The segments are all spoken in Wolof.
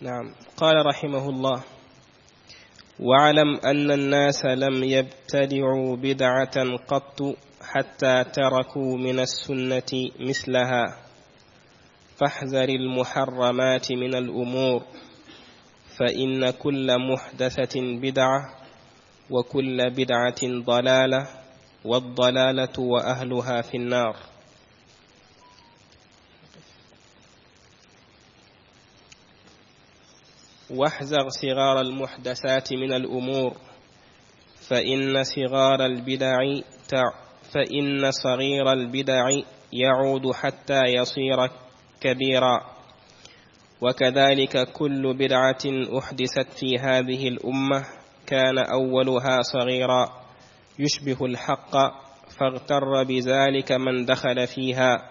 نعم قال رحمه الله واعلم أن الناس لم يبتدعوا بدعة قط حتى تركوا من السنة مثلها فاحذر المحرمات من الأمور فإن كل محدثة بدعة وكل بدعة ضلالة والضلالة وأهلها في النار واحذر صغار المحدثات من الأمور فإن صغار البدع فإن صغير البدع يعود حتى يصير كبيرا وكذلك كل بدعة أحدثت في هذه الأمة كان أولها صغيرا يشبه الحق فاغتر بذلك من دخل فيها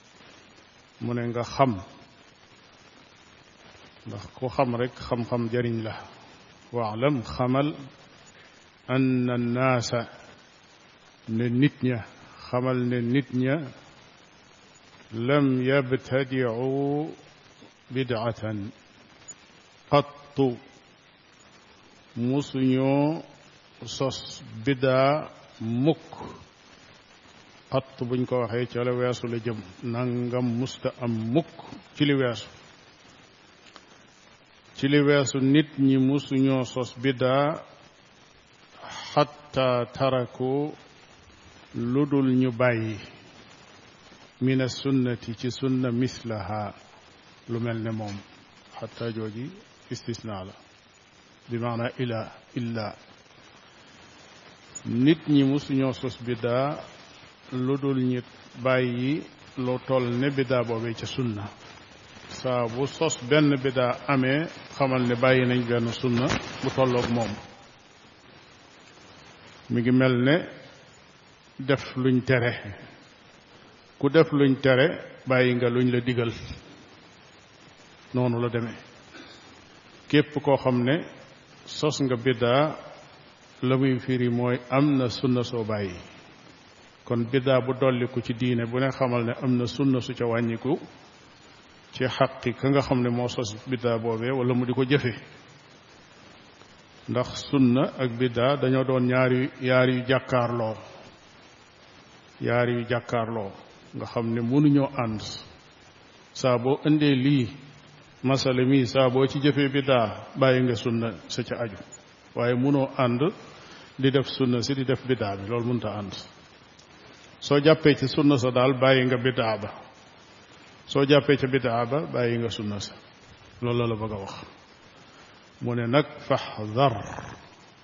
mu ne nga xam ndax ku xam rek xam-xam jariñ la waalam xamal anna naasa ne nit ña xamal ne nit ña lam yabtadiu bidatan qattu musuñoo sos bidaa mukk xatt buñ ko waxee ca la weesu la jëm nangam musta am mukk ci li weesu ci li weesu nit ñi musuñoo sos bidaa xatta taraku lu dul ñu bàyyi min as sunnati ci sunna mislaha lu mel ne moom xatta jooji istisna la bi maana ila illa nit ñi musuñoo sos biddaa lu dul ñi bàyyi lu toll ne biddaa boobee ca sunna saa bu sos benn biddaa amee xamal ne bàyyi nañ benn sunna bu tolloog moom mi ngi mel ne def luñ tere ku def luñ tere bàyyi nga luñ la digal noonu la demee képp koo xam ne sos nga biddaa la muy firi mooy am na sunna soo bàyyi kon biddaa bu dolliku ci diine bu ne xamal ne am na sunna su ca wàññiku ci xaqi ka nga xam ne moo sos biddaa boobee wala mu di ko jëfe ndax sunna ak biddaa dañoo doon ñaari yaar yu jàkkaarloo yaar yu jàkkaarloo nga xam ne mënuñoo ànd saa boo indee lii masala mii saa boo ci jëfee biddaa bàyyi nga sunna sa ca aju waaye mënoo ànd di def sunna si di def biddaa bi loolu mënta ànd soo jàppee ci sunna sa daal bàyyi nga biddaa ba soo jàppee ca biddaa ba bàyyi nga sunna sa loolu la la bëgg a wax mu ne nag faxdar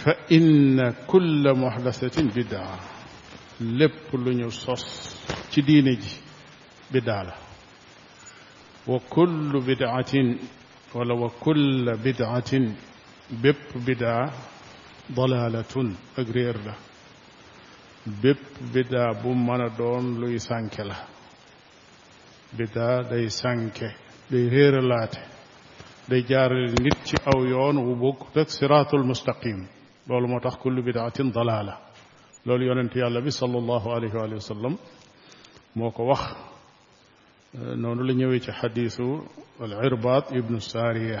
fa inna kulla muhdasatin bidaa lépp lu ñu sos ci diine ji bidaa la wa kullu bidaatin wala wa kulla bidaatin bépp bidaa dalaalatun ak réer la bépp bidaa bu mën a doon luy sànke la bidaa day sànke day réeralaate day jaarale nit ci aw yoon wu bokkut ak siraatul mustaqim loolu moo tax kullu bidaatin dalaala loolu yonent yàlla bi sallallahu alayhi wa sallam moo ko wax noonu la ñëwee ci xadiisu al irbaat ibnu saariya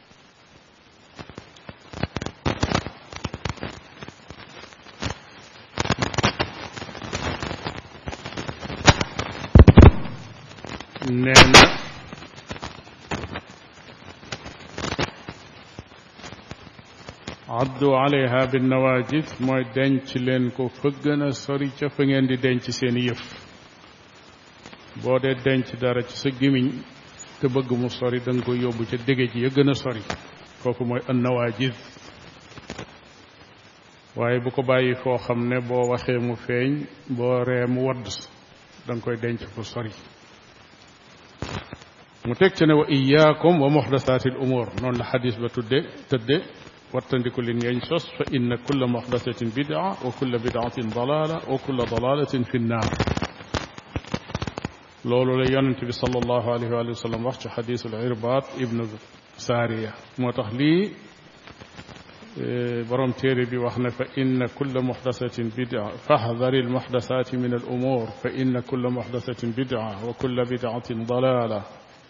nee na addu alayha bin nawaajid mooy denc leen ko fa gën a sori ca fa ngeen di denc seen yëf boo dee denc dara ci sa gémmiñ te bëgg mu sori da nga koy yóbbu ca dégg ji ya gën a sori kooku mooy an nawaajid waaye bu ko bàyyi foo xam ne boo waxee mu feeñ boo ree mu wadd da nga koy denc fu sori mu teg ca ne wa iyaakum wa muxdasaati l umuur noonu la xadis ba tudde tëdde وارتند كل ينشص فإن كل محدثة بدعة وكل بدعة ضلالة وكل ضلالة في النار لولو ليان انتبه صلى الله عليه وآله وسلم وقت حديث العربات ابن سارية متخلي آه، برم تيري بوحنا فإن كل محدثة بدعة فاحذر المحدثات من الأمور فإن كل محدثة بدعة وكل بدعة ضلالة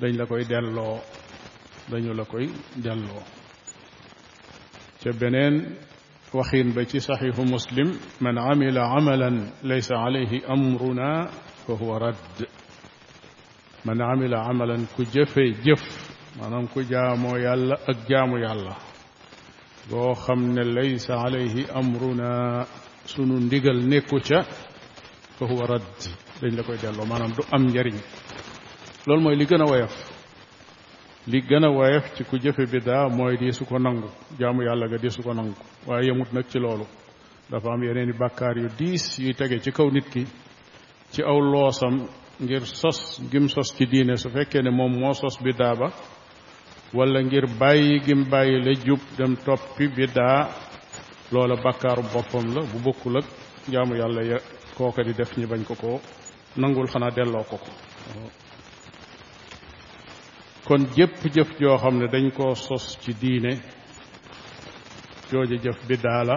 dañ la koy delloo dañu la koy delloo ca beneen waxin ba ci saxiixu muslim man amila amalan laysa alayhi amruna fa huwa radd man amila amalan ku jëfe jëf maanaam ku jaamoo yàlla ak jaamu yàlla boo xam ne laysa alayhi amruna sunu ndigal nekku ca fa huwa radd dañ la koy delloo maanaam du am njariñ loolu mooy li gën a woyof li gën a woyof ci ku jëfe biddaa mooy di su ko nangu jaamu yàlla ga di su ko nangu waaye yemut nag ci loolu dafa am yeneen i bàkkaar yu diis yuy tege ci kaw nit ki ci aw loosam ngir sos gim sos ci diine su fekkee ne moom moo sos biddaa ba wala ngir bàyyi gim bàyyi la jub dem toppi biddaa loola bàkkaaru boppam la bu bokkul ak jaamu yàlla ya kooka di def ñi bañ ko ko nangul xanaa delloo ko ko kon jëpp jëf joo xam ne dañ koo sos ci diine jooja jëf biddaa la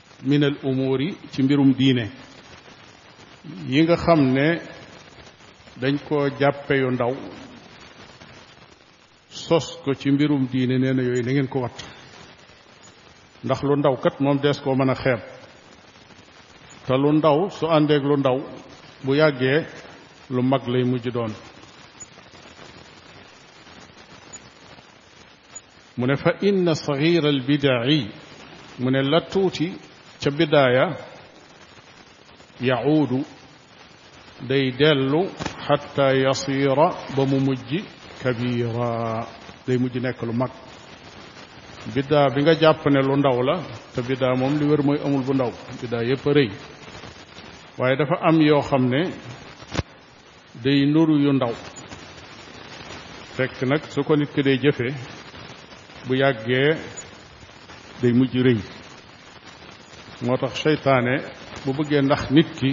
min al umuuri ci mbirum diine yi nga xam ne dañ ko jàppe yu ndaw sos ko ci mbirum diine nee na yooyu na ngeen ko watt ndax lu ndaw kat moom dees koo mën a xeeb te lu ndaw su àndeeg lu ndaw bu yàggee lu mag lay mujj doon mu ne fa inna sagira al bidaai mu ne la tuuti ca bidaaya yacuudu day dellu xatta yasira ba mu mujj kabira day mujj nekk lu mag biddaa bi nga jàpp ne lu ndaw la te biddaa moom li wér mooy amul bu ndaw biddaa yépp a rëy waaye dafa am yoo xam ne day nuru yu ndaw fekk nag su ko nit ki day jëfee bu yàggee day mujj rëy moo tax seytaane bu bëggee ndax nit ki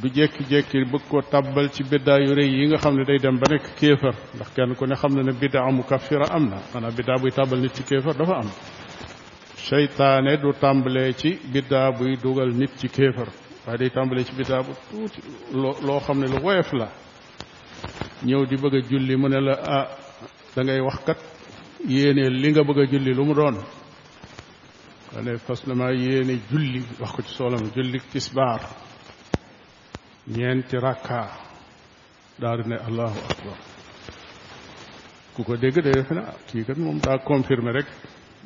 du jékki-jékki bëgg ko tàbbal ci biddaa yu rëy yi nga xam ne day dem ba nekk kéefar ndax kenn ku ne xam na ne biddaa mu kafira am na maanaam biddaa buy tàbbal nit ci kéefar dafa am seytaane du tàmbalee ci biddaa buy dugal nit ci kéefar waaye day tàmbalee ci biddaa bu tuuti loo xam ne lu woyof la ñëw di bëgg a julli mu ne la ah da ngay wax kat yéene li nga bëgg a julli lu mu doon nga ne fas na maa yéene julli wax ko ci soolam julli tisbaar ñeenti rakka daal di ne allahu akbar ku ko dégg day defe ne ah kii kat moom daa confirmer rek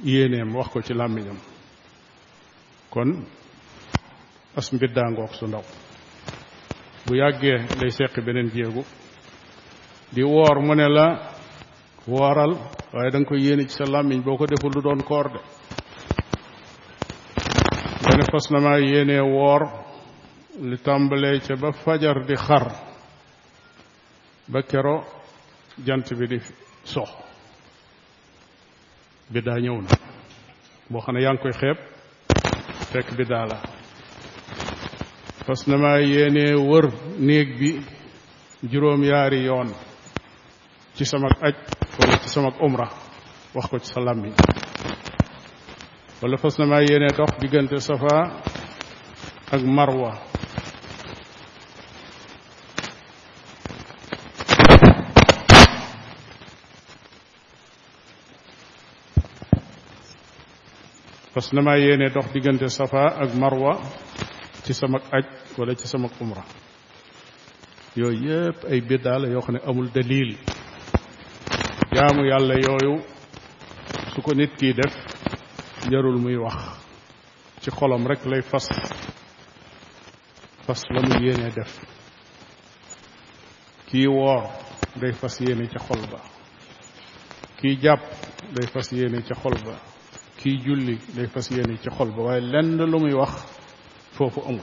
yéeneem wax ko ci làmmiñam kon as mbiddaa ngoog su ndaw bu yàggee day seqi beneen jéegu di woor mu ne la wooral waaye da nga koy yéene ci sa làmmiñ boo ko deful du doon koor de nga ne fas na maa yéenee woor li tàmbalee ca ba fajar di xar ba kero jant bi di sox bi daa ñëw na boo xam ne yaa ngi koy xeeb fekk bi daa la fas na maa yéenee wër néeg bi juróom yaari yoon ci sama aj wala ci sama umra wax ko ci sa làmmiñ wala fas na maa yéene dox diggante safa ak marwa fas na maa yéene dox diggante safa ak marwa ci sama aj wala ci sama umra yooyu yépp ay biddaa la yoo xam ne amul dalil jaamu yàlla yooyu su ko nit kii def jarul muy wax ci xolam rek lay fas fas la mu yéenee def kii woor day fas yéene ca xol ba kii jàpp day fas yéene ca xol ba kii julli day fas yéene ci xol ba waaye lenn lu muy wax foofu amul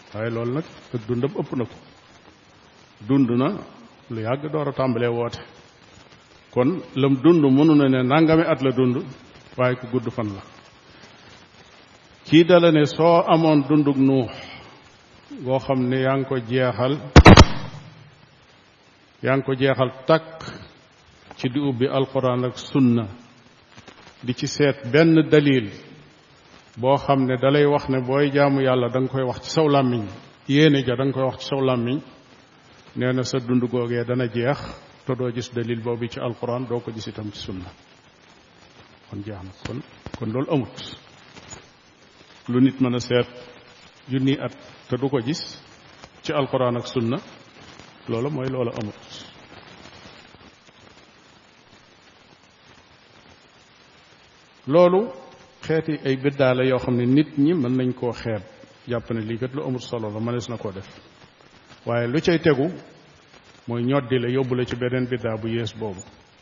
waaye loolu nag ak dundam ëpp na ko dund na lu yàgg door a tàmbalee woote kon lam dund mënu na ne nangami at la dund waaye ku gudd fan la kii dala ne soo amoon dundug nuux goo xam ne yaa ngi ko jeexal yaa ngi ko jeexal takk ci di ubbi alquran ak sunna di ci seet benn dalil boo xam ne dalay wax ne booy jaamu yàlla da nga koy wax ci saw làmmiñ yéene ja da nga koy wax ci saw làmmiñ nee na sa dund googee dana jeex te doo gis dalil boobu ci alquran doo ko gis itam ci sunna kon jeex na kon kon loolu amut lu nit mën a seet junni at te du ko gis ci alquran ak sunna loola mooy loola amut loolu xeeti ay biddaa la yoo xam ne nit ñi mën nañ koo xeeb jàpp ne lii kat lu amul solo la mënees na koo def waaye lu cay tegu mooy ñoddi la yóbbu la ci beneen biddaa bu yées boobu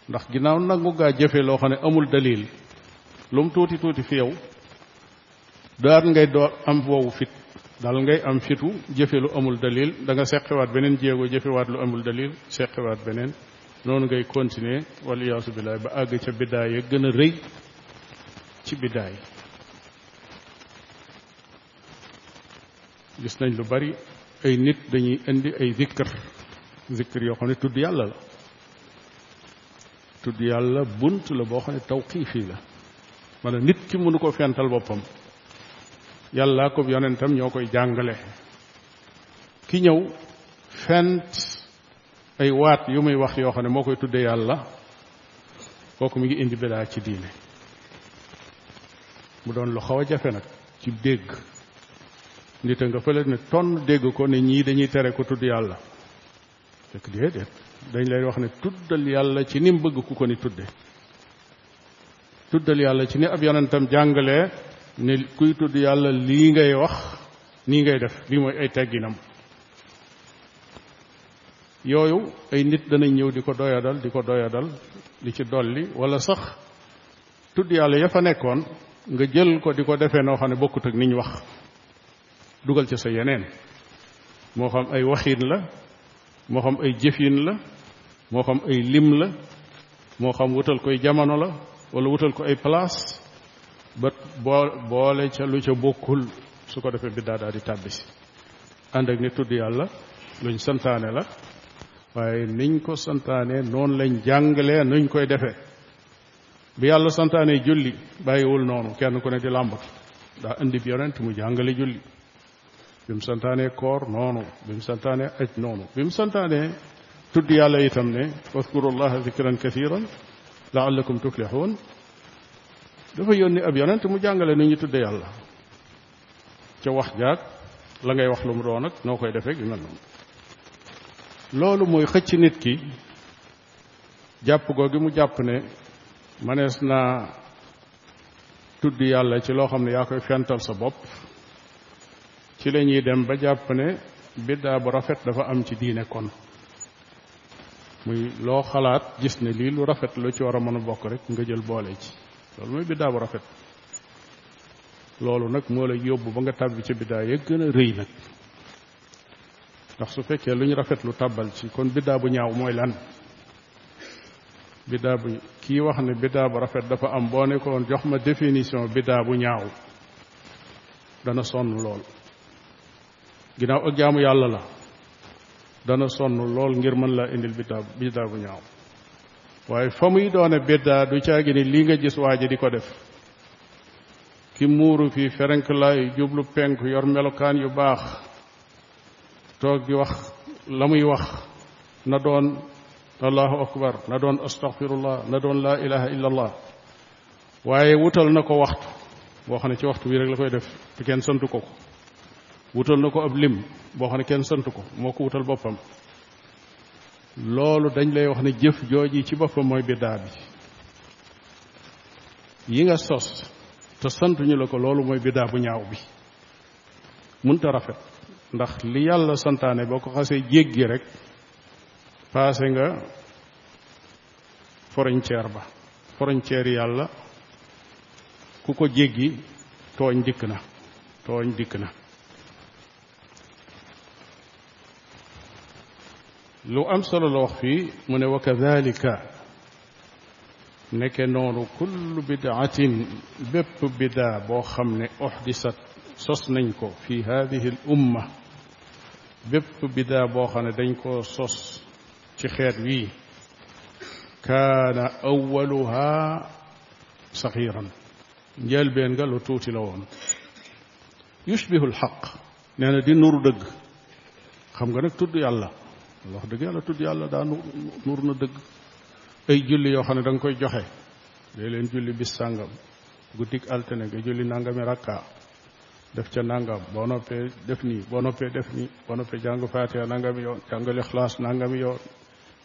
ndax ginnaaw nangu gaa jëfe loo xam ne amul dalil lu mu tuuti tuuti fi yow daal ngay door am woowu fit daal ngay am fitu jëfe lu amul dalil da nga seqiwaat beneen jéego jëfewaat lu amul dalil seqiwaat beneen noonu ngay continuer wala yaasu billaay ba àgg ca biddaay ya gën a rëy ci biddaay gis nañ lu bari ay nit dañuy indi ay zikkër zikkër yoo xam ne tudd yàlla la tudd yàlla bunt la boo xam ne tawqiifi la maanaam nit ki mënu ko fental boppam yàllaa ko yonentam ñoo koy jàngale ki ñëw fent ay waat yu muy wax yoo xam ne moo koy tudde yàlla kooku mi ngi indi bidaa ci diine mu doon lu xaw a jafe nag ci dégg nit a nga fële ne tonn dégg ko ne ñii dañuy tere ko tudd yàlla fekk déedéet dañ lay wax ne tuddal yàlla ci ni mu bëgg ku ko ni tudde tuddal yàlla ci ni ab yonentam jàngalee ne kuy tudd yàlla lii ngay wax nii ngay def lii mooy ay tegginam yooyu ay nit danañ ñëw di ko doyadal di ko doyadal li ci dolli wala sax tudd yàlla ya fa nekkoon nga jël ko di ko defee noo xam ne bokkut ak ni ñu wax dugal ci sa yeneen moo xam ay waxiin la moo xam ay jëfin la moo xam ay lim la moo xam wutal koy jamono la wala wutal ko ay place ba boo boole ca lu ca bokkul su ko defee biddaa daal di tàbbi si ànd ak ni tudd yàlla luñ santaane la waaye niñ ko santaane noonu lañ jàngalee nuñ koy defee bi yàlla santaane julli bàyyiwul noonu kenn ku ne di làmbatu daa indi bi yonent mu jàngale julli bi mu santaanee koor noonu bi mu santaanee aj noonu bi mu santaanee tudd yàlla itam ne waskuru llaha dikran kathiran laallakum tuflixuun dafa yónni ab yonent mu jàngale nu ñu tudde yàlla ca wax jaag la ngay wax lu mu doon ak noo koy defee yu mel noonu loolu mooy xëcc nit ki jàpp goo gi mu jàpp ne manees naa tudd yàlla ci loo xam ne yaa koy fental sa bopp ci la ñuy dem ba jàpp ne biddaa bu rafet dafa am ci diine kon muy loo xalaat gis ne lii lu rafet lu ci war a mën a bokk rek nga jël boole ci loolu mooy biddaa bu rafet loolu nag moo lay yóbbu ba nga tàbbi ci biddaa ya gën a rëy nag ndax su fekkee lu ñu rafetlu tàbbal ci kon biddaa bu ñaaw mooy lan biddaa bu kii wax ne biddaa bu rafet dafa am boo ne ko jox ma définition biddaa bu ñaaw dana sonn lool ginnaaw ak jaamu yàlla la dana sonn lool ngir mën laa indil biddaa biddaa bu ñaaw waaye fa muy doone biddaa du caagi ni lii nga gis waa ji di ko def ki muuru fii ferenklaayu jublu penku yor melokaan yu baax toog di wax la muy wax na doon allahu akbar na doon astaghfirullah na doon laa ilaha illa allah waaye wutal na ko waxtu boo xam ne ci waxtu wi rek la koy def te kenn sant ko ko wutal na ko ab lim boo xam ne kenn sant ko moo ko wutal boppam loolu dañ lay wax ne jëf jooji ci boppam mooy biddaa bi yi nga sos te santuñu la ko loolu mooy biddaa bu ñaaw bi munta rafet ndax li yàlla santaane boo ko xasee jéggi rek paase nga frontière ba frontière yàlla ku ko jéggi tooñ dikk na tooñ dikk na lu am solo la wax fii mu ne wa kadalika nekke noonu kullu bidaatin bépp bidaa boo xam ne uxdisat sos nañ ko fi hadihi l umma bépp bidaa boo xam ne dañ koo sos ci xeet wii kaana awaluha saxiiran njëlbeen nga lu tuuti la woon yushbihu alxaq nee na di nuru dëgg xam nga nag tudd yàlla wax dëgg yàlla tudd yàlla daa nur na dëgg ay julli yoo xam ne danga koy joxe dee leen julli bis sàngam guddik altine nga julli nangami rakka def ca nangam boo noppee def nii boo noppee def nii boo noppee jàng faatiha nangami yoon jàngal ixlaas nangami yoon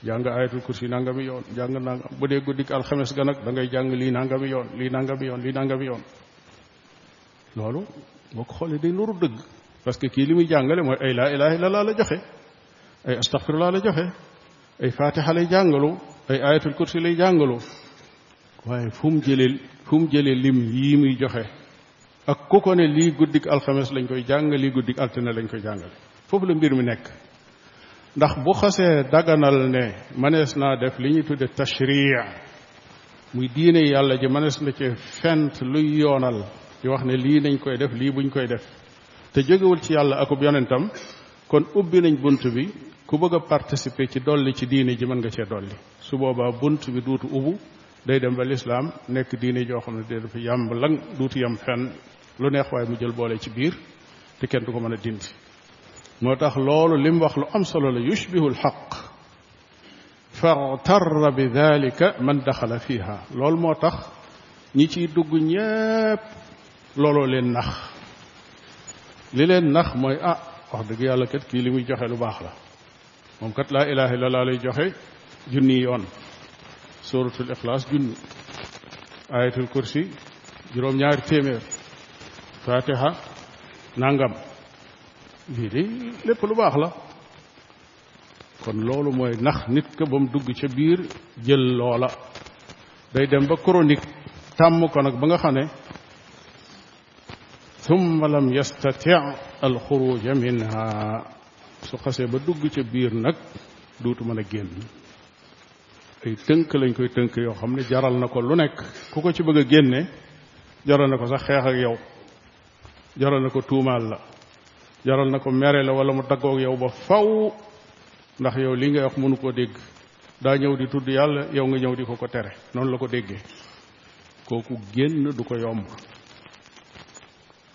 jàng ayatul kursi nangami yoon jàng nangam bu dee guddik alxames ga nag da ngay jàng lii nangami yoon lii nangami yoon lii nangami yoon loolu boo ko xoolee day nuru dëgg parce que kii li muy jàngale mooy ay laa ilaha illa laa la joxe ay astaghfirullah la joxe ay fatiha lay jàngalu ay ayatul kursi lay jàngalu waaye fu mu jëlee fu mu jëlee lim yii muy joxe ak ku ko ne lii guddik alxames lañ koy jàng lii guddik altine lañ koy jàngale foofu la mbir mi nekk ndax bu xasee daganal ne mënees naa def li ñuy tudde tashriya muy diine yàlla ji mënees na ci fent luy yoonal di wax ne lii nañ koy def lii buñ koy def te jógewul ci yàlla akub yonentam kon ubbi nañ bunt bi ku bëgg a participer ci dolli ci diine ji mën nga cee dolli su boobaa bunt bi duutu ubu day dem ba lislaam nekk diine joo xam ne dee dafa yàmb lang duuti yam fenn lu neex waaye mu jël boole ci biir te kenn du ko mën a dindi moo tax loolu lim wax lu am solo la yushbihu alxaq fartarra bi dalika man daxala fiha loolu moo tax ñi ciy dugg ñépp looloo leen nax li leen nax mooy ah wax dëgg yàlla kat kii li muy joxe lu baax la moom kat laa ilaha illa laa lay joxe junni yoon suratul ixlaas junni ayatul kursi juróom-ñaari téeméer fatiha nangam lii de lépp lu baax la kon loolu mooy nax nit ka ba mu dugg ca biir jël loola day dem ba chronique tàmm ko nag ba nga xam ne thumma lam yastati alxuruja minha su xasee ba dugg ca biir nag duutu mën a génn ay tënk lañ koy tënk yoo xam ne jaral na ko lu nekk ku ko ci bëgg a génne jaral na ko sax xeex ak yow jaral na ko tuumaal la jaral na ko mere la wala mu daggoog yow ba faw ndax yow li ngay wax mënu koo dégg daa ñëw di tudd yàlla yow nga ñëw di ko ko tere noonu la ko déggee kooku génn du ko yomb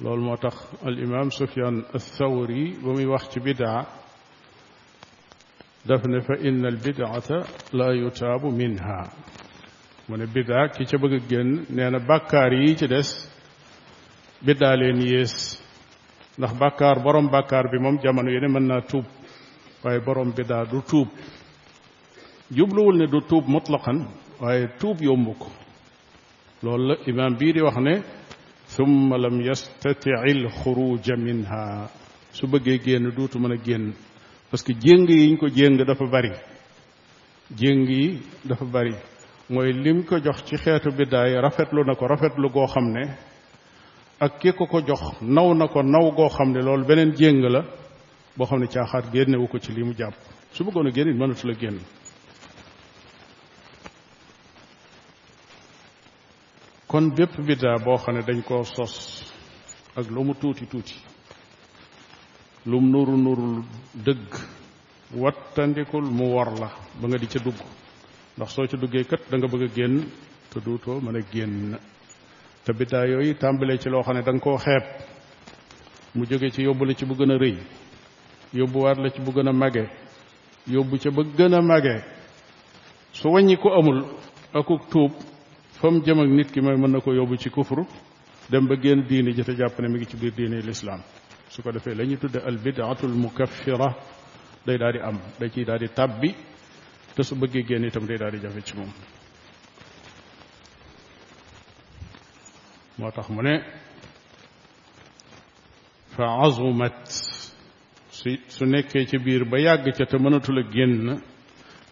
loolu moo tax al imam sufyan athawri ba muy wax ci bidaa daf ne fa inna al bidaata la yutaabu minha mu ne bidaa ki ca bëgg a génn nee na bàkkaar yi ci des bidaa leen yées ndax bàkkaar borom bàkkaar bi moom jamono yi ne mën naa tuub waaye borom bidaa du tuub jubluwul ne du tuub mutlaqan waaye tuub yomb ko loolu la imaam bii di wax ne summa lam yastati al xuruja minha su bëggee génn duutu mën a génn parce que jéng yiñ ko jéng dafa bari jéng yi dafa bari mooy lim ko jox ci xeetu biddaay rafetlu na ko rafetlu goo xam ne ak ki ko ko jox naw na ko naw goo xam ne loolu beneen jéng la boo xam ne caaxaat génnewu ko ci lii mu jàpp su bëggoon a génn it mënatu la génn kon bépp biddaa boo xam ne dañ koo sos ak lu mu tuuti tuuti lum nuru nuru dëgg wattandikul mu war la ba nga di ca dugg ndax soo ca duggee kat da nga bëgg a génn te duutoo mën a génn te biddaa yooyu tàmbalee ci loo xam ne da nga koo xeeb mu jóge ci yóbbu la ci bu gën a rëy yóbbuwaat la ci bu gën a mage yóbbu ca ba gën a mage su wàññi ko amul akuk tuub fa mu jëm ak nit ki mooy mën na ko yóbbu ci kufru dem ba génn diini ji te jàpp ne mi ngi ci biir diini lislaam su ko defee la ñu tudde al bidaatul mukaffira day daal di am da ciy daal di tàbbi te su bëggee génn itam day daal di jafe ci moom moo tax mu ne fa azumat su su nekkee ca biir ba yàgg ca te mënatul a génn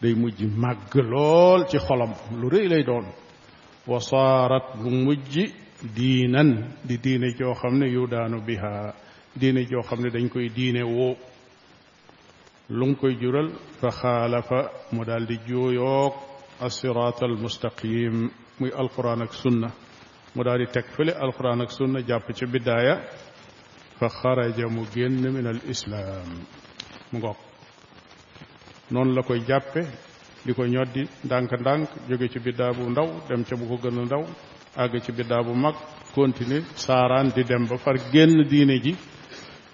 day mujj màgg lool ci xolam lu rëy lay doon wa saarat bu mujj diinan di diine joo xam ne yu daanu biha diine joo xam ne dañ koy diine woo lu mu koy jural fa xaalafa mu daal di juuyoog asiraat al mustaqim muy alquran ak sunna mu daal di teg fële alquran ak sunna jàpp ci biddaaya fa xaraja mu génn min al islaam mu ngoog noonu la koy jàppe di ko ñoddi ndànk-ndànk jóge ci biddaa bu ndaw dem ca bu ko gën a ndaw àgg ci biddaa bu mag continuer saaraan di dem ba far génn diine ji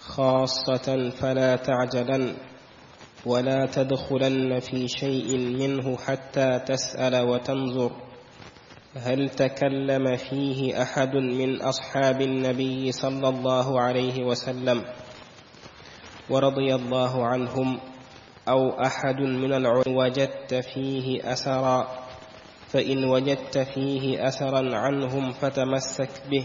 خاصة فلا تعجلن ولا تدخلن في شيء منه حتى تسأل وتنظر هل تكلم فيه أحد من أصحاب النبي صلى الله عليه وسلم ورضي الله عنهم أو أحد من العلم وجدت فيه أثرا فإن وجدت فيه أثرا عنهم فتمسك به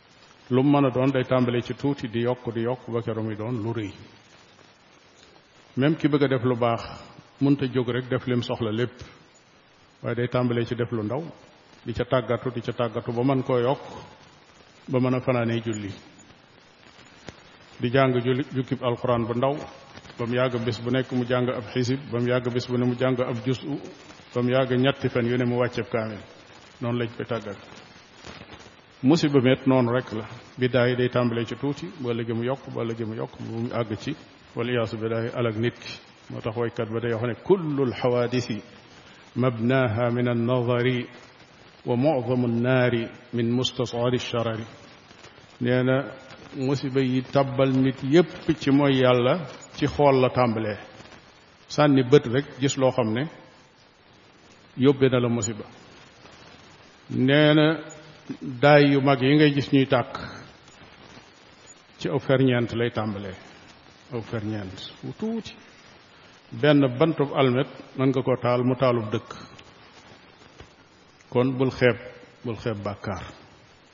lu mën a doon day tàmbalee ci tuuti di yokk di yokk ba keroog muy doon lu rëy même ki bëgg a def lu baax mënta jóg rek def lim soxla lépp waaye day tàmbalee ci def lu ndaw di ca tàggatu di ca tàggatu ba mën koo yokk ba mën a fanaanee julli di jàng julli jukkib alxuraan bu ndaw ba mu yàgg bis bu nekk mu jàng ab xisib ba mu yàgg bis bu ne mu jàng ab jusu ba mu yàgg ñetti fan yu ne mu wàcceb kaamil noonu lañ koy tàggat musiba met noonu rek la biddaa yi day tàmbalee ci tuuti ba léegi mu yokk ba léegi mu yokk bu mu àgg ci wala iyaasu billaahi alag nit ki moo tax waykat ba day wax ne kullu alxawaadisi mabnaaha min annadari wa mucdamu annaari min mustasari alsharari nee na musiba yi tàbbal nit yépp ci mooy yàlla ci xool la tàmbalee sànni bët rek gis loo xam ne yóbbe na la musiba nee na daay yu mag yi ngay gis ñuy tàkk ci aw ferñeent lay tàmbalee aw ferñeent wu tuuti benn bantub almet mën nga ko taal mu taalub dëkk kon bul xeeb bul xeeb bàkkaar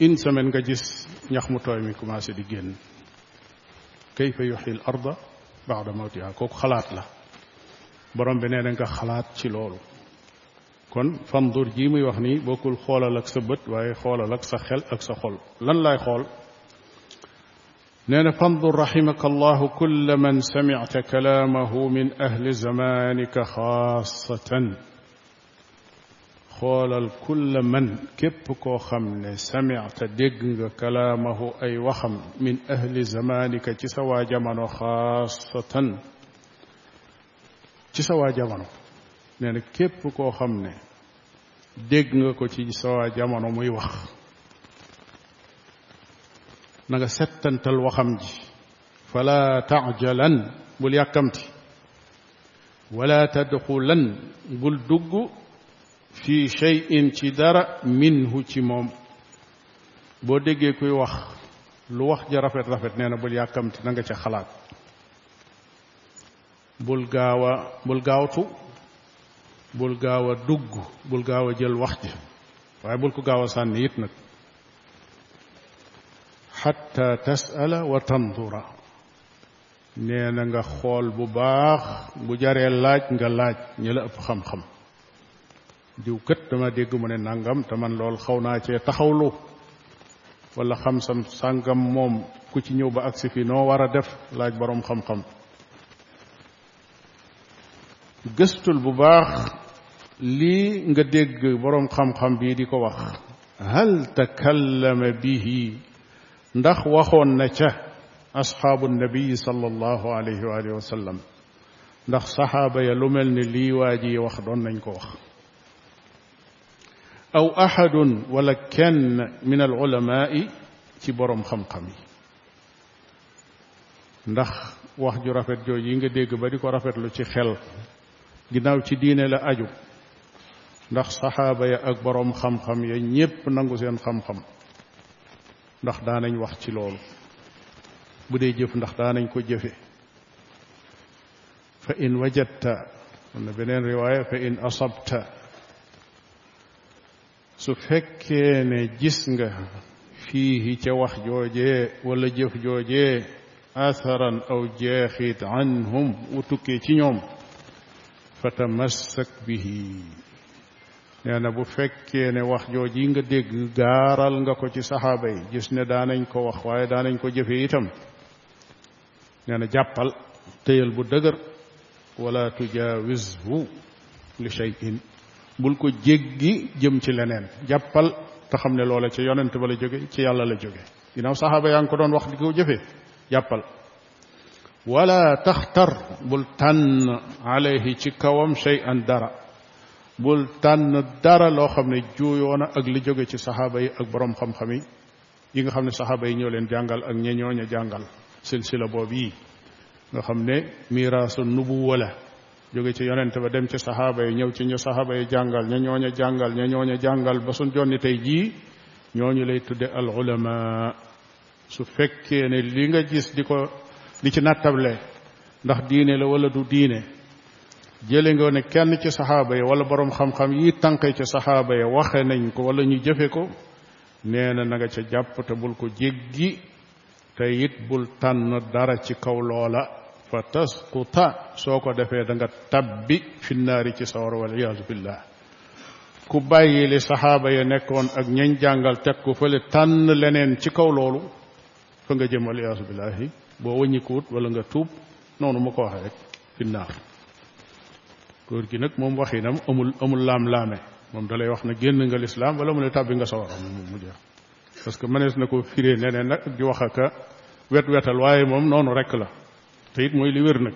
une semaine nga gis ñax mu tooy mi commencé di génn kayfa yuxyi l arda baada mawtiha kooku xalaat la borom bi nee na nga xalaat ci loolu kon fandur ji muy wax nii bokkul xoolal ak sa bët waaye xoolal ak sa xel ak sa xol lan laay xool nee na fandur raximaka allahu kulla man samicta kalaamahu min ahli zamanika xaasatan xoolal kulla man képp koo xam ne samicta dégg nga kalaamahu ay waxam min ahli zamanika ci sa waa jamono xaasatan ci sa waa jamono nee na képp koo xam ne dégg nga ko ci sa waa jamono muy wax na nga settantal waxam ji fala taajalan bul yàkkamti wala tadxulan bul dugg fi cheyin ci dara minhu ci moom boo déggee kuy wax lu wax ja rafet rafet nee na bul yàkkamti na nga ca xalaat bul gaaw a bul gaawtu bul gaaw a dugg bul gaaw a jël wax ji waaye bul ko gaaw a sànni it nag xatta tasala wa tandura nee na nga xool bu baax bu jaree laaj nga laaj ñi la ëpp xam-xam diw kët dama dégg mu ne nàngam te man lool xaw naa cee taxawlu wala xam sam sàngam moom ku ci ñëw ba agsi fi noo war a def laaj boroom xam-xam gëstul bu baax lii nga dégg boroom xam-xam bii di ko wax hal takallama bihi ndax waxoon na ca asxaabu nabii sallallahu alayhi wa alihi wa sallam ndax saxaaba ya lu mel ni lii waa ji wax doon nañ ko wax aw ahadun wala kenn min al ulamaai ci boroom xam-xam yi ndax wax ju rafet jooju yi nga dégg ba di ko rafetlu ci xel ginnaaw ci diine la aju ndax saxaaba ya ak boroom xam-xam ya ñépp nangu seen xam-xam ndax daanañ wax ci loolu bu dee jëf ndax daanañ ko jëfe fa in wajadta am na beneen riwaaya fa in asabta su fekkee ne gis nga fii ca wax joojee wala jëf joojee atharan aw jeexit anhum wu tukkee ci ñoom fa tamassak bihi nee na bu fekkee ne wax jooji nga dégg gaaral nga ko ci saxaaba yi gis ne daanañ ko wax waaye daanañ ko jëfe itam nee na jàppal téyal bu dëgër wala tujaawizhu li shay'in bul ko jéggi jëm ci leneen jàppal te xam ne loola ci yonent ba la jóge ci yàlla la jóge ginnaaw saxaaba yaa ngi ko doon wax di ko jëfee jàppal wala taxtar bul tànn alayhi ci kawam shay'an dara bul tànn dara loo xam ne juuyoona ak li jóge ci saxaaba yi ak boroom xam-xam yi yi nga xam ne saxaaba yi ñoo leen jàngal ak ña ñoo ña jàngal silsila boobu yi nga xam ne miraasu nubuwa la jóge ci yonente ba dem ci saxaaba yi ñëw ci ñu saxaaba yi jàngal ña ñooña jàngal ña ñooña jàngal ba suñ jonni tey jii ñooñu lay tudde al ulama su fekkee ne li nga gis di ko di ci nattable ndax diine la wala du diine jële nga ne kenn ci saxaaba yi wala borom xam-xam yi tànqe ci saxaaba yi waxe nañ ko wala ñu jëfe ko nee na na nga ca jàpp te bul ko jéggi te it bul tànn dara ci kaw loola fa tasquta soo ko defee da nga tabbi fi naari ci sawar wal iyaazu billah ku bàyyi li saxaaba ya nekkoon ak ñañ jàngal teg ko fële tànn leneen ci kaw loolu fa nga jëm aliyaasu billaahi boo wëññikuwut wala nga tuub noonu ma ko waxee rek finnaar góor gi nag moom waxinam amul amul laam-laame moom dalay wax na génn nga lislaam wala mu ne tàbbi nga sawara moom mu jeex parce que mënees na ko firee neneen nag di wax aka wet wetal waaye moom noonu rek la te it mooy li wér nag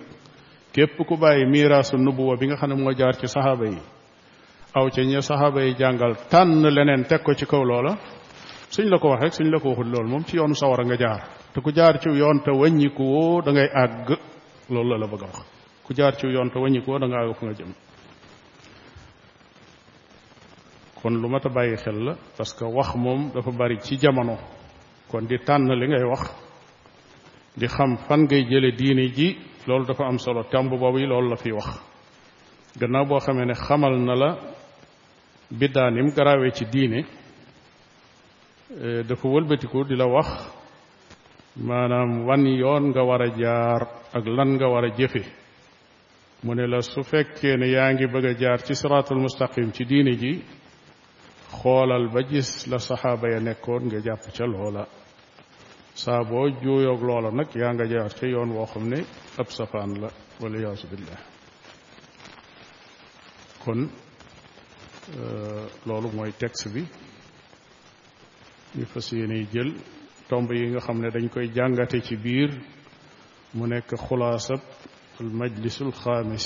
képp ku bàyyi miiraasu nubuwa bi nga xam ne moo jaar ci saxaaba yi aw ca ña saxaaba yi jàngal tànn leneen teg ko ci kaw loola suñ la ko wax rek suñ la ko waxul loolu moom ci yoonu sawara nga jaar te ku jaar ci yoon te wàññiku woo da ngay àgg loolu la la bëgg a wax ku jaar ci yoon te wàññiku woo da nga àgg fu nga jëm kon lu mat a bàyyi xel la parce que wax moom dafa bari ci jamono kon di tànn li ngay wax di xam fan ngay jële diini ji loolu dafa am solo tàmb boobu yi loolu la fiy wax gannaaw boo xamee ne xamal na la biddaa ni mu garaawee ci diine eh, dafa wëlbatiku di la wax maanaam wan yoon nga war a jaar ak lan nga war a jëfe mu ne la su fekkee ne yaa ngi bëgg a jaar ci siraatul mustaqim ci diine ji xoolal ba gis la saxaaba ya nekkoon nga jàpp ca loola saa boo juuyoog loola nag yaa nga jaar ca yoon woo xam ne ab safaan la wala yaasu billah kon euh, loolu mooy texte bi ñu fas yéene jël tomb yi nga xam ne dañ koy jàngate ci biir mu nekk xulaasab al majlisul xaamis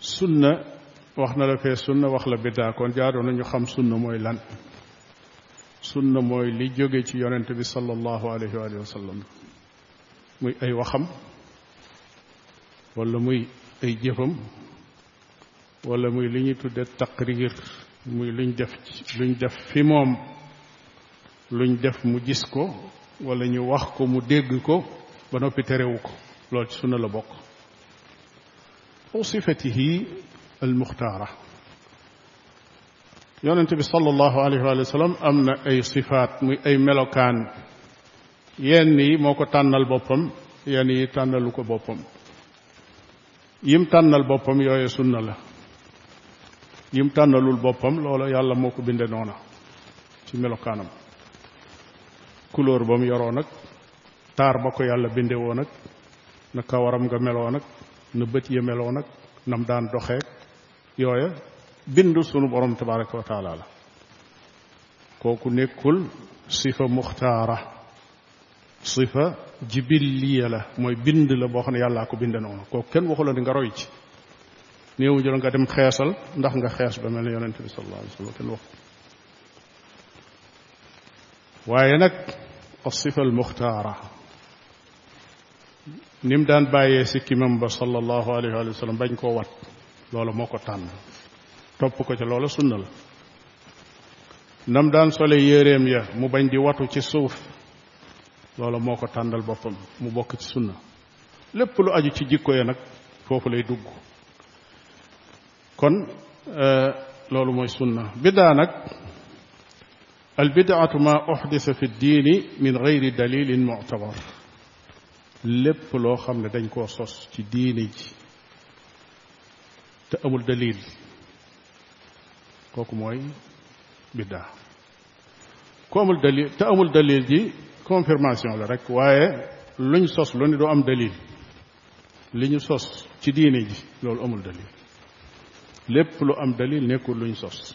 sunna wax na la fee sunna wax la biddaa kon jaadoo nañu xam sunna mooy lan sunna mooy li jóge ci yonent bi sallallahu alayhi wa sallam muy ay waxam wala muy ay jëfam wala muy li ñuy tudde taqrir muy luñ def luñ def fi moom luñ def mu gis ko wala ñu wax ko mu dégg ko ba noppi terewu ko loolu ci sunna la bokk aw sifatihi almuxtaara yonent bi sallallahu alayhi wa sallam am na ay sifaat muy ay melokaan yenn yi moo ko tànnal boppam yenn yi tànnalu ko boppam yim tànnal boppam yooye sunna la yim tànnalul boppam loola yàlla moo ko binde noona ci melokaanam couleur ba mu yoroo nag taar ba ko yàlla binde woo nag na kawaram nga meloo nag na bët ya meloo nag nam daan doxee yooya bindu sunu borom tabaraka wa taala la kooku nekkul sifa muxtaara sifa jibiliya la mooy bind la boo xam ne yàllaa ko binde noonu kooku kenn waxu la ni nga roy ci néew jël nga dem xeesal ndax nga xees ba mel ne yonent bi sallallahu alayhi wa sallam kenn waxu waaye nag asifa almuxtaara ni mu daan bàyyee si kimam ba sallallahu alayhi wa sallam bañ koo wat loola moo ko tànn topp ko ca loola sunna la nam daan sole yéreem ya mu bañ di watu ci suuf loola moo ko tàndal boppam mu bokk ci sunna lépp lu aju ci jikko ya nag foofu lay dugg kon loolu mooy sunna biddaa nag albidaatu ma uxdisa fi diini min gayri dalilin muctabar lépp loo xam ne dañ koo sos ci diini ji te amul dalil kooku mooy biddaa ku amul dalil te amul dalil ji confirmation la rek waaye luñ sos lu ne du am dalil li ñu sos ci diine ji loolu amul dalil lépp lu am dalil nekkul luñ sos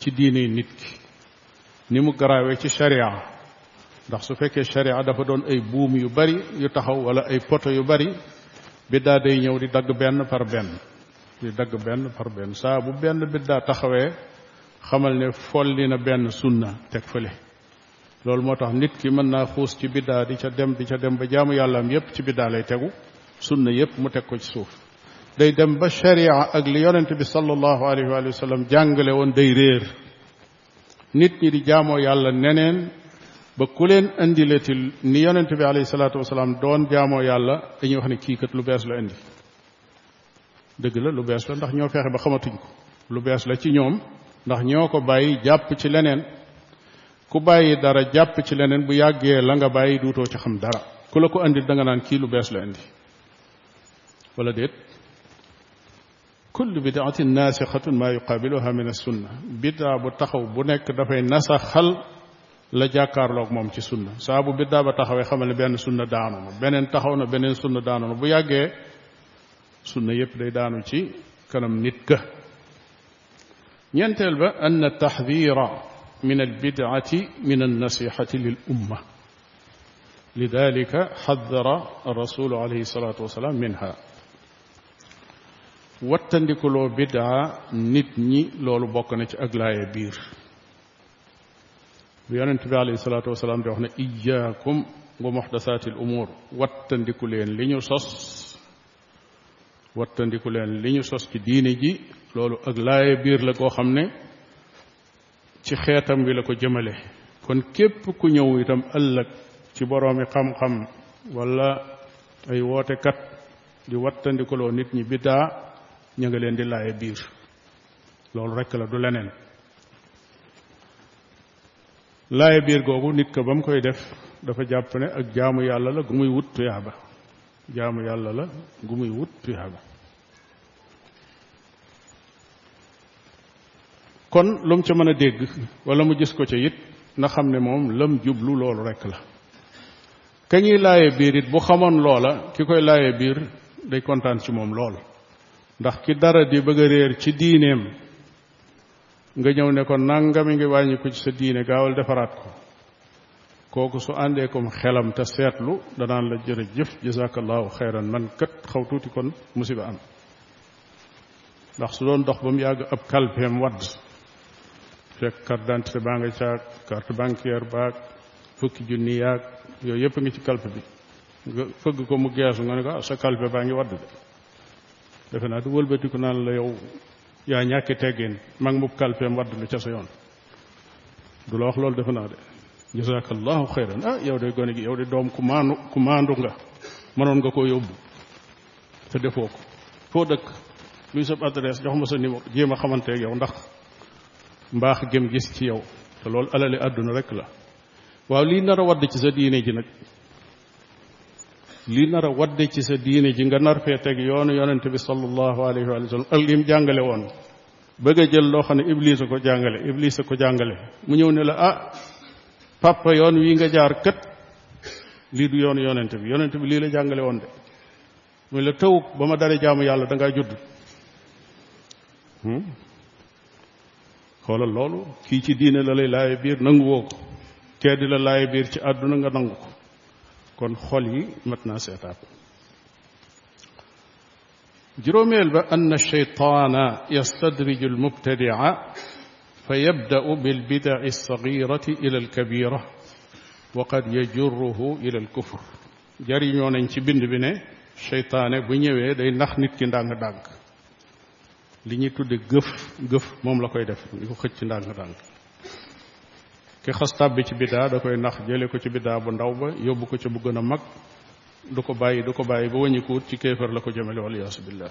ci diine nit ki ni mu garaawee ci sharia ndax su fekkee sharia dafa doon ay buum yu bari yu taxaw wala ay poto yu bari biddaa day ñëw di dagg benn par benn di dagg benn par benn saa bu benn biddaa taxawee xamal ne folli na benn sunna teg fële loolu moo tax nit ki mën naa xuus ci biddaa di ca dem di ca dem ba jaamu yàllaam yépp ci biddaa lay tegu sunna yépp mu teg ko ci suuf day dem ba sharia ak li yonent bi sallallahu alayhi wa sallam jàngale woon day réer nit ñi di jaamoo yàlla neneen ba ku leen indilati ni yonent bi alayhi salaatu wasalaam doon jaamoo yàlla dañuy wax ne kii kat lu bees la indi dëgg la lu bees la ndax ñoo fexe ba xamatuñ ko lu bees la ci ñoom ndax ñoo ko bàyyi jàpp ci leneen ku bàyyi dara jàpp ci leneen bu yàggee la nga bàyyi duutoo ci xam dara ku la ko indi da nga naan kii lu bees la indi wala déet kullu bidaatin naasixatun maa yuqaabiluha min assunna bidaa bu taxaw bu nekk dafay nasaxal la jàkkaarloog moom ci sunna saa bu biddaa ba taxawee xamal ne benn sunna daanu na beneen taxaw na beneen sunna daanu na bu yàggee sunna yépp day daanu ci kanam nit ka ñeenteel ba an taxdira min albidcati min annasixati lil umma lidalika xadara rasulu alayhi salatu wasalaam minha wattandikuloo bidaa nit ñi loolu bokk na ci ak laaya biir bu yonent bi alayhi salaatu wasalaam di wax ne iyaakum wa muxdasaatil umuur wattandiku leen li ñu sos wattandiku leen li ñu sos ci diine ji loolu ak laaye biir la koo xam ne ci xeetam wi la ko jëmale kon képp ku ñëw itam ëllëg ci boroomi xam-xam wala ay wootekat di wattandikuloo nit ñi biddaa ña nga leen di laaye biir loolu rekk la du leneen laaye biir googu nit ko ba mu koy def dafa jàpp ne ak jaamu yàlla la gu muy wut tuyaaba jaamu yàlla la gu muy wut tuyaaba kon lu mu ca mën a dégg wala mu gis ko ca it na xam ne moom lam jublu loolu rekk la ka ñuy laaye biir it bu xamoon loola ki koy laaye biir day kontaan ci moom lool ndax ki dara di bëgg a réer ci diineem nga ñëw ne ko nangami ngi wàññi ko ci sa diine gaawal defaraat ko kooku su àndee kom xelam te seetlu danaan la jërëjëf jazakallahu xayran man kat xaw tuuti kon musiba am ndax su doon dox ba mu yàgg ab kalpeem wadd fekk carte d'identité baa nga caag carte bancaire baag fukki junni yaag yooyu yëpp ngi ci kalpe bi nga fëgg ko mu geesu nga ne ko ah, sa kalpe baa ngi wadd de defe naa du wëlbatiku naan la yow yaa ñàkki teggin mag mub kalfeem wadd lu ca sa yoon du la wax loolu defe naa de jazakallahu xayran ah yow de gone gi yow de doom ku maandu ku maandu nga mënoon nga koo yóbbu te defoo ko foo dëkk luy sa adresse jox ma sa numéro jéem a xamanteeg yow ndax mbaax gëm gis ci yow te loolu alali àdduna rek la waaw lii nar a wadd ci sa diine ji nag li nar a wadde ci sa diine ji nga nar fee teg yoonu yonent bi sallallahu alayhi wa sallam ak lim jàngale woon bëgg a jël loo xam ne iblis a ko jàngale iblis a ko jàngale mu ñëw ne la ah papa yoon wi nga jaar kat lii du yoonu yonent bi yonent bi lii la jàngale woon de mu la taw ba ma dalee jaamu yàlla da ngaa judd hmm? xoolal loolu kii ci diine la lay laaye biir nangu woo ko kee di la laaye biir ci àdduna nga nangu ko kon xol yi mat naa seetaat juróomeel ba ann sheytaana yastadriju almubtadia fa yabdau bilbidaci alsaxirati ila alkabira wa qad yajurruhu ila alkufr jariñoo nañ ci bind bi ne seytaane bu ñëwee day nax nit ki ndànk-ndànk li ñuy tudde gëf gëf moom la koy def ñu ko xëcc ndànk-ndànk ki xas tàbbi ci biddaa da koy nax jële ko ci biddaa bu ndaw ba yóbbu ko ci bu gën a mag du ko bàyyi du ko bàyyi ba wàññikuwut ci kéefar la ko jëmale wala yaasu billah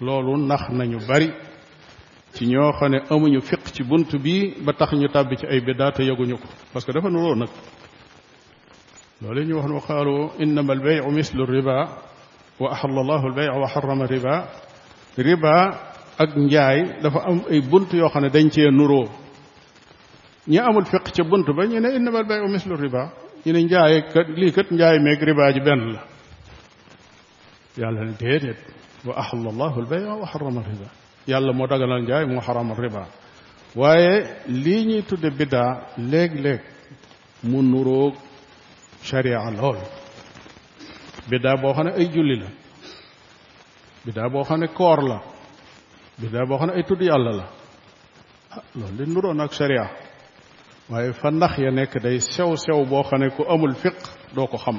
loolu nax nañu bari ci ñoo xam ne amuñu fiq ci bunt bi ba tax ñu tàbbi ci ay biddaa te yeguñu ko parce que dafa nuroo nag loolu ñu wax ne qaalu innama albayu mislu riba wa axalla allahu albaya wa xarama riba riba ak njaay dafa am ay bunt yoo xam ne dañ cee nuroo ñi amul fiq ca bunt ba ñu ne innama albayu mislu riba ñu ne njaay kat lii kat njaay meeg riba ji benn la yàlla ne déedéet wa ahalla allahu albay'a wa harrama riba yàlla moo daganal njaay moo xaramal riba waaye lii ñuy tudde biddaa léeg-léeg mu nuroog sharia lool biddaa boo xam ne ay julli la biddaa boo xam ne koor la biddaa boo xam ne ay tudd yàlla la ah loolu li nuroon ak sharia waaye fa nax ya nekk day sew sew boo xam ne ku amul fiq doo ko xam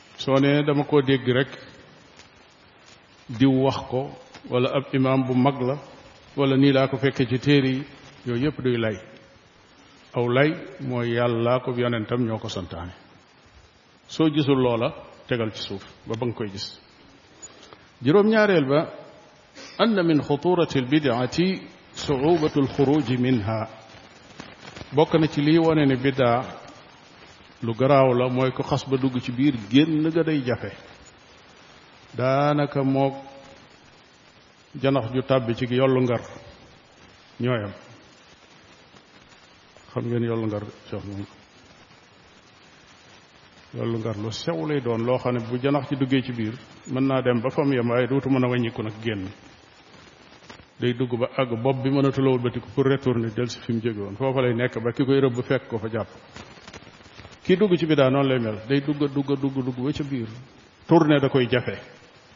soo nee dama koo dégg rek diw wax ko wala ab imaam bu mag la wala nii laa ko fekkee ci téere yi yooyu yëpp duy lay aw lay mooy yàllaa ko yonentam ñoo ko santaane soo gisul loola tegal ci suuf ba ba nga koy gis juróom-ñaareel ba anna min xuturati albidaati suubatu alxuruji minha bokk na ci lii wane ne bidaa lu garaaw la mooy ko xas ba dugg ci biir génn ga day jafe daanaka moog janax ju tàbbi ci yollu ngar ñooyam xam ngeen yollu ngar jox moom loolu ngar lu sew lay doon loo xam ne bu janax ci duggee ci biir mën naa dem ba fam yem waaye dootu mën a wàññiku nag génn day dugg ba àgg bopp bi mënatu la wëlbatiku pour retourner del si fi mu jóge woon foofa lay nekk ba ki koy rëbb fekk ko fa jàpp kii dugg ci bidaa noonu lay mel day dugg dugg dugg dugg ba ca biir tourner da koy jafe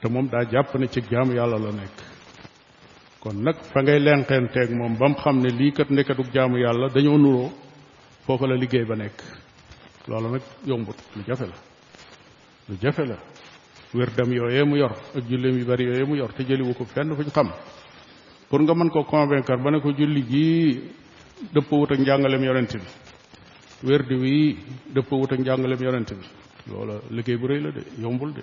te moom daa jàpp ne ci jaamu yàlla la nekk kon nag fa ngay lenqeenteeg moom ba mu xam ne lii kat ndeketug jaamu yàlla dañoo nuroo foofa la liggéey ba nekk loolu nag yombut lu jafe la lu jafe la wér dem yooyee mu yor ak julleem yu bari yooyee mu yor te jëliwu ko fenn fuñ xam pour nga mën ko convaincre ba ne ko julli gii dëpp wut ak njàngalem yonent bi wér di wii dëpp wut ak njàngalem yonent bi loola liggéey bu rëy la de yombul de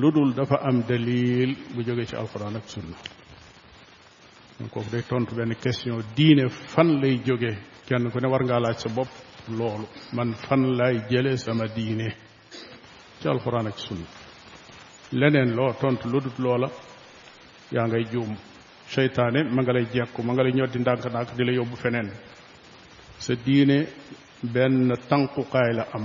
lu dul dafa am dalil bu jóge ci alxuraan ak sunna kon kooku day tontu benn question diine fan lay jóge kenn ku ne war ngaa laaj sa bopp loolu man fan lay jële sama diine ci alxuraan ak sunna leneen loo tontu lu dul loola yaa ngay juum seytaane ma nga lay jekku ma nga lay ñoddi ndànk-ndànk di la yóbbu feneen sa diine benn tànqukaay la am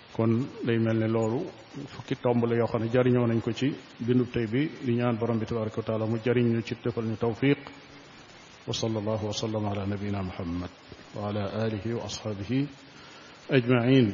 kon day mel ne loolu fukki tomb la yoo xam ne jariñoo nañ ko ci bindub tey bi di ñaan borom bi tabaraka wa taala mu jariñ ñu ci defal ñu tawfiq wa sallallahu wa sallam ala nabiyina muhammad wa ala alihi wa ashabihi ajmain